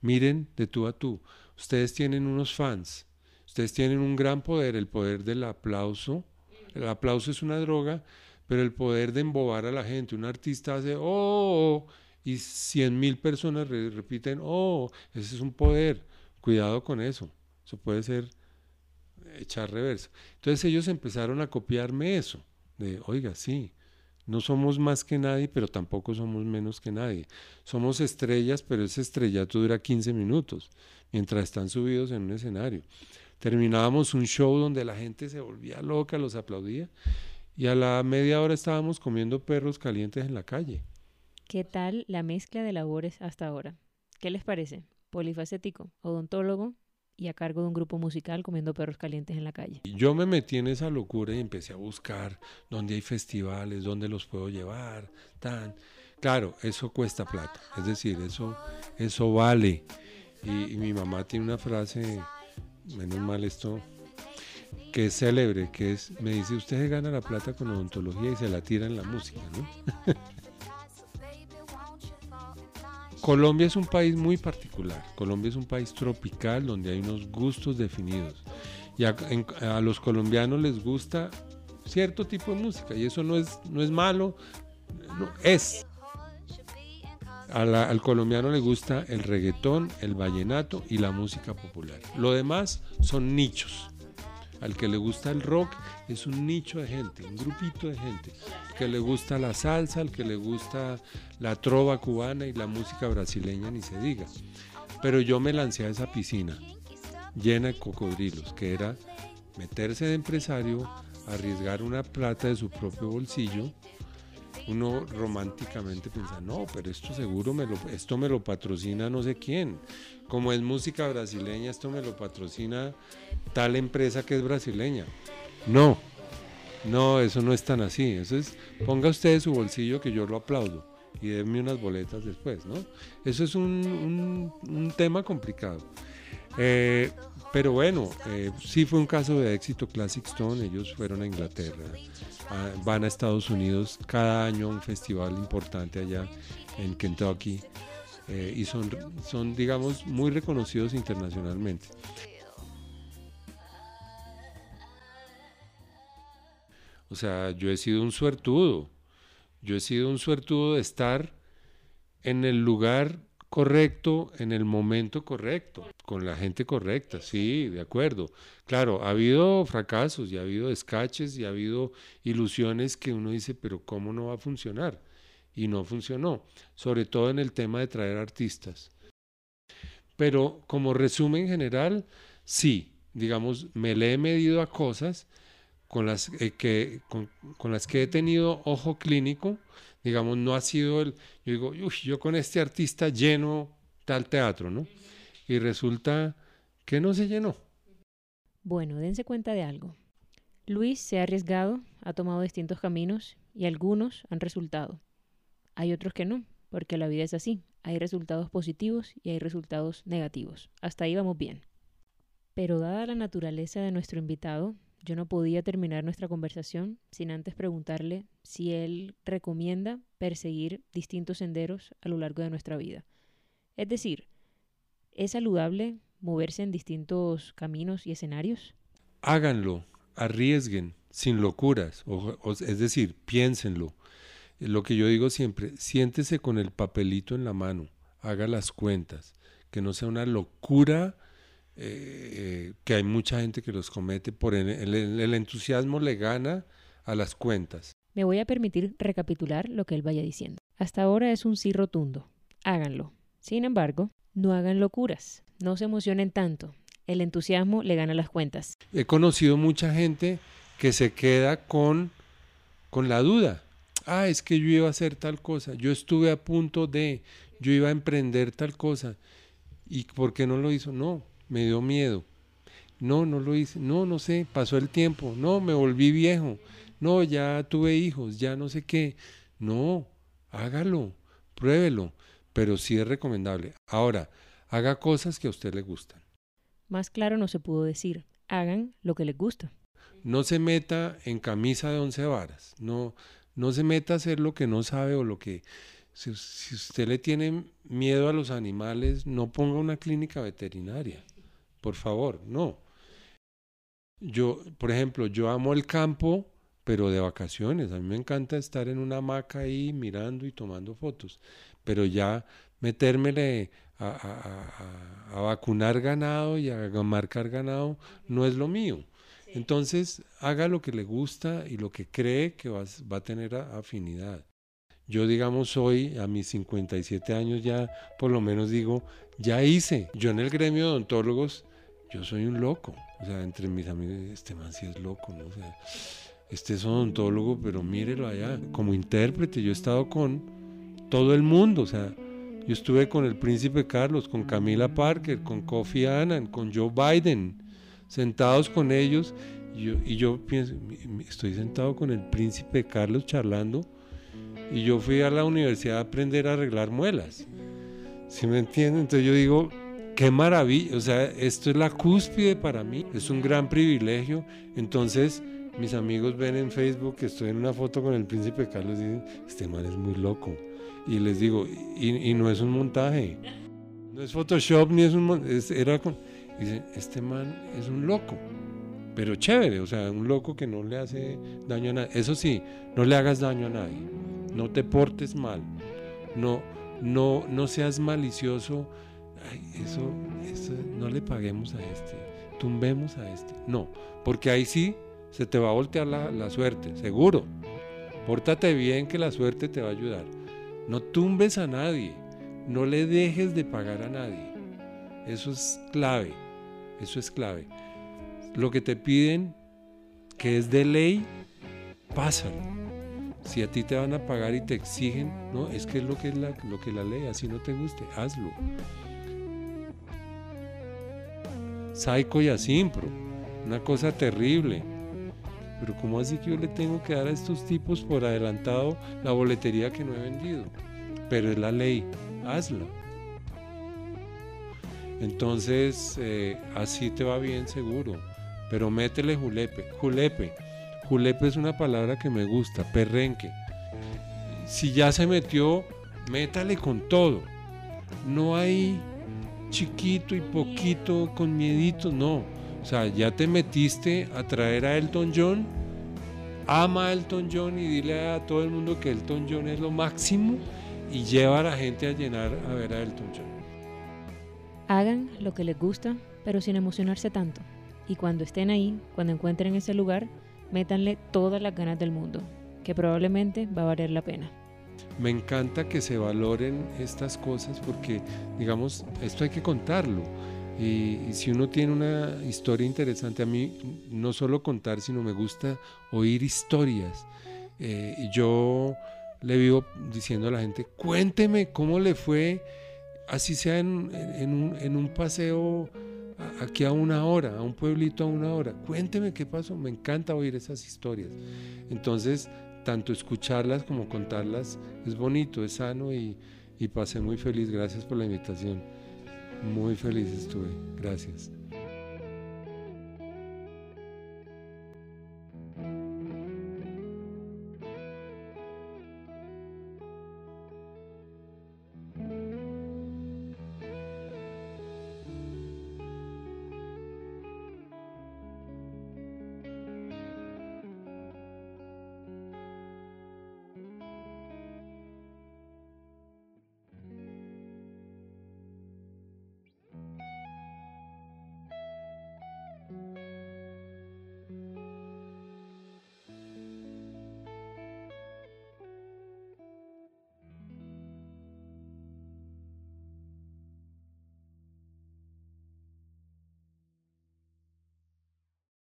[SPEAKER 2] Miren de tú a tú. Ustedes tienen unos fans. Ustedes tienen un gran poder, el poder del aplauso. El aplauso es una droga, pero el poder de embobar a la gente. Un artista hace, oh, oh, oh y cien mil personas repiten, oh, ese es un poder, cuidado con eso, eso puede ser echar reverso. Entonces ellos empezaron a copiarme eso, de, oiga, sí, no somos más que nadie, pero tampoco somos menos que nadie. Somos estrellas, pero ese estrellato dura 15 minutos, mientras están subidos en un escenario. Terminábamos un show donde la gente se volvía loca, los aplaudía, y a la media hora estábamos comiendo perros calientes en la calle.
[SPEAKER 1] ¿Qué tal la mezcla de labores hasta ahora? ¿Qué les parece? Polifacético, odontólogo y a cargo de un grupo musical comiendo perros calientes en la calle.
[SPEAKER 2] Yo me metí en esa locura y empecé a buscar dónde hay festivales, dónde los puedo llevar, tan. Claro, eso cuesta plata, es decir, eso, eso vale. Y, mi mamá tiene una frase menos mal esto, que es célebre, que es, me dice, usted gana la plata con odontología y se la tira en la música, ¿no? Colombia es un país muy particular. Colombia es un país tropical donde hay unos gustos definidos. Y a, los colombianos les gusta cierto tipo de música y eso no es, no es malo, no, es. al colombiano le gusta el reggaetón, el vallenato y la música popular. Lo demás son nichos. Al que le gusta el rock es un nicho de gente, un grupito de gente. Al que le gusta la salsa, al que le gusta la trova cubana y la música brasileña, ni se diga. Pero yo me lancé a esa piscina llena de cocodrilos, que era meterse de empresario, arriesgar una plata de su propio bolsillo uno románticamente piensa, no, pero esto seguro me lo, esto me lo patrocina no sé quién. Como es música brasileña, esto me lo patrocina tal empresa que es brasileña. No, no, eso no es tan así. Eso es, ponga usted su bolsillo que yo lo aplaudo y déme unas boletas después, ¿no? Eso es un, tema complicado. Eh, pero bueno, eh, sí fue un caso de éxito Classic Stone, ellos fueron a Inglaterra, van a Estados Unidos cada año a un festival importante allá en Kentucky eh, y son, son, digamos, muy reconocidos internacionalmente. O sea, yo he sido un suertudo, yo he sido un suertudo de estar en el lugar correcto en el momento correcto, con la gente correcta, sí, de acuerdo. Claro, ha habido fracasos y ha habido escaches y ha habido ilusiones que uno dice, pero ¿cómo no va a funcionar? Y no funcionó, sobre todo en el tema de traer artistas. Pero como resumen general, sí, digamos, me le he medido a cosas con las, eh, que, con las que he tenido ojo clínico, digamos, no ha sido el, yo digo, uy, yo con este artista lleno tal teatro, ¿no? Y resulta que no se llenó.
[SPEAKER 1] Bueno, dense cuenta de algo. Luis se ha arriesgado, ha tomado distintos caminos y algunos han resultado. Hay otros que no, porque la vida es así. Hay resultados positivos y hay resultados negativos. Hasta ahí vamos bien. Pero dada la naturaleza de nuestro invitado, yo no podía terminar nuestra conversación sin antes preguntarle si él recomienda perseguir distintos senderos a lo largo de nuestra vida. Es decir, ¿es saludable moverse en distintos caminos y escenarios?
[SPEAKER 2] Háganlo, arriesguen, sin locuras, es decir, piénsenlo. Lo que yo digo siempre, siéntese con el papelito en la mano, haga las cuentas, que no sea una locura eh, que hay mucha gente que los comete por el, el, entusiasmo le gana a las cuentas.
[SPEAKER 1] Me voy a permitir recapitular lo que él vaya diciendo. Hasta ahora es un sí rotundo. Háganlo. Sin embargo, no hagan locuras. No se emocionen tanto. El entusiasmo le gana las cuentas.
[SPEAKER 2] He conocido mucha gente que se queda con, con la duda. Ah, es que yo iba a hacer tal cosa. Yo estuve a punto de, yo iba a emprender tal cosa. ¿Y por qué no lo hizo? No, me dio miedo. No, no lo hice. No, no sé, pasó el tiempo. No, me volví viejo. No, ya tuve hijos, ya no sé qué. No, hágalo, pruébelo, pero sí es recomendable. Ahora, haga cosas que a usted le gustan.
[SPEAKER 1] Más claro no se pudo decir. Hagan lo que les gusta.
[SPEAKER 2] No se meta en camisa de once varas. No, no se meta a hacer lo que no sabe o lo que si, usted le tiene miedo a los animales, no ponga una clínica veterinaria por favor, no. Yo, por ejemplo, yo amo el campo, pero de vacaciones. A mí me encanta estar en una hamaca ahí mirando y tomando fotos. Pero ya metérmele a, vacunar ganado y a marcar ganado no es lo mío. Entonces, haga lo que le gusta y lo que cree que va, va a tener afinidad. Yo, digamos, hoy, a mis 57 años, ya por lo menos digo, ya hice. Yo en el gremio de odontólogos yo soy un loco. O sea, entre mis amigos, este man sí es loco, ¿no? O este es odontólogo, pero mírelo allá. Como intérprete, yo he estado con todo el mundo. O sea, yo estuve con el príncipe Carlos, con Camila Parker, con Kofi Annan, con Joe Biden, sentados con ellos. Y yo, y yo pienso, estoy sentado con el príncipe Carlos charlando. Y yo fui a la universidad a aprender a arreglar muelas. ¿Sí me entienden? Entonces yo digo, qué maravilla, o sea, esto es la cúspide para mí, es un gran privilegio. Entonces, mis amigos ven en Facebook que estoy en una foto con el príncipe Carlos y dicen, este man es muy loco. Y les digo, y, no es un montaje, no es Photoshop ni es un es, era con, dicen, este man es un loco, pero chévere, o sea, un loco que no le hace daño a nadie. Eso sí, no le hagas daño a nadie, no te portes mal, no, no, no seas malicioso eso, eso no le paguemos a este, tumbemos a este. No, porque ahí sí se te va a voltear la, suerte, seguro. Pórtate bien que la suerte te va a ayudar. No tumbes a nadie, no le dejes de pagar a nadie. Eso es clave, eso es clave. Lo que te piden, que es de ley, pásalo. Si a ti te van a pagar y te exigen, no, es que es lo que es la, lo que la ley, así no te guste, hazlo. Psycho y Asimpro. Una cosa terrible. Pero ¿cómo así que yo le tengo que dar a estos tipos por adelantado la boletería que no he vendido? Pero es la ley, hazlo. Entonces, eh, así te va bien seguro. Pero métele julepe. Julepe. Julepe es una palabra que me gusta, perrenque. Si ya se metió, métale con todo. No hay chiquito y poquito con miedito, no. O sea, ya te metiste a traer a Elton John, ama a Elton John y dile a todo el mundo que Elton John es lo máximo y lleva a la gente a llenar a ver a Elton John.
[SPEAKER 1] Hagan lo que les gusta, pero sin emocionarse tanto. Y cuando estén ahí, cuando encuentren ese lugar, métanle todas las ganas del mundo, que probablemente va a valer la pena
[SPEAKER 2] me encanta que se valoren estas cosas porque, digamos, esto hay que contarlo. Y, si uno tiene una historia interesante, a mí no solo contar, sino me gusta oír historias. Eh, y yo le vivo diciendo a la gente, cuénteme cómo le fue, así sea en, un, en un paseo aquí a una hora, a un pueblito a una hora. Cuénteme qué pasó, me encanta oír esas historias. Entonces, tanto escucharlas como contarlas es bonito, es sano y, y pasé muy feliz. Gracias por la invitación. Muy feliz estuve. Gracias.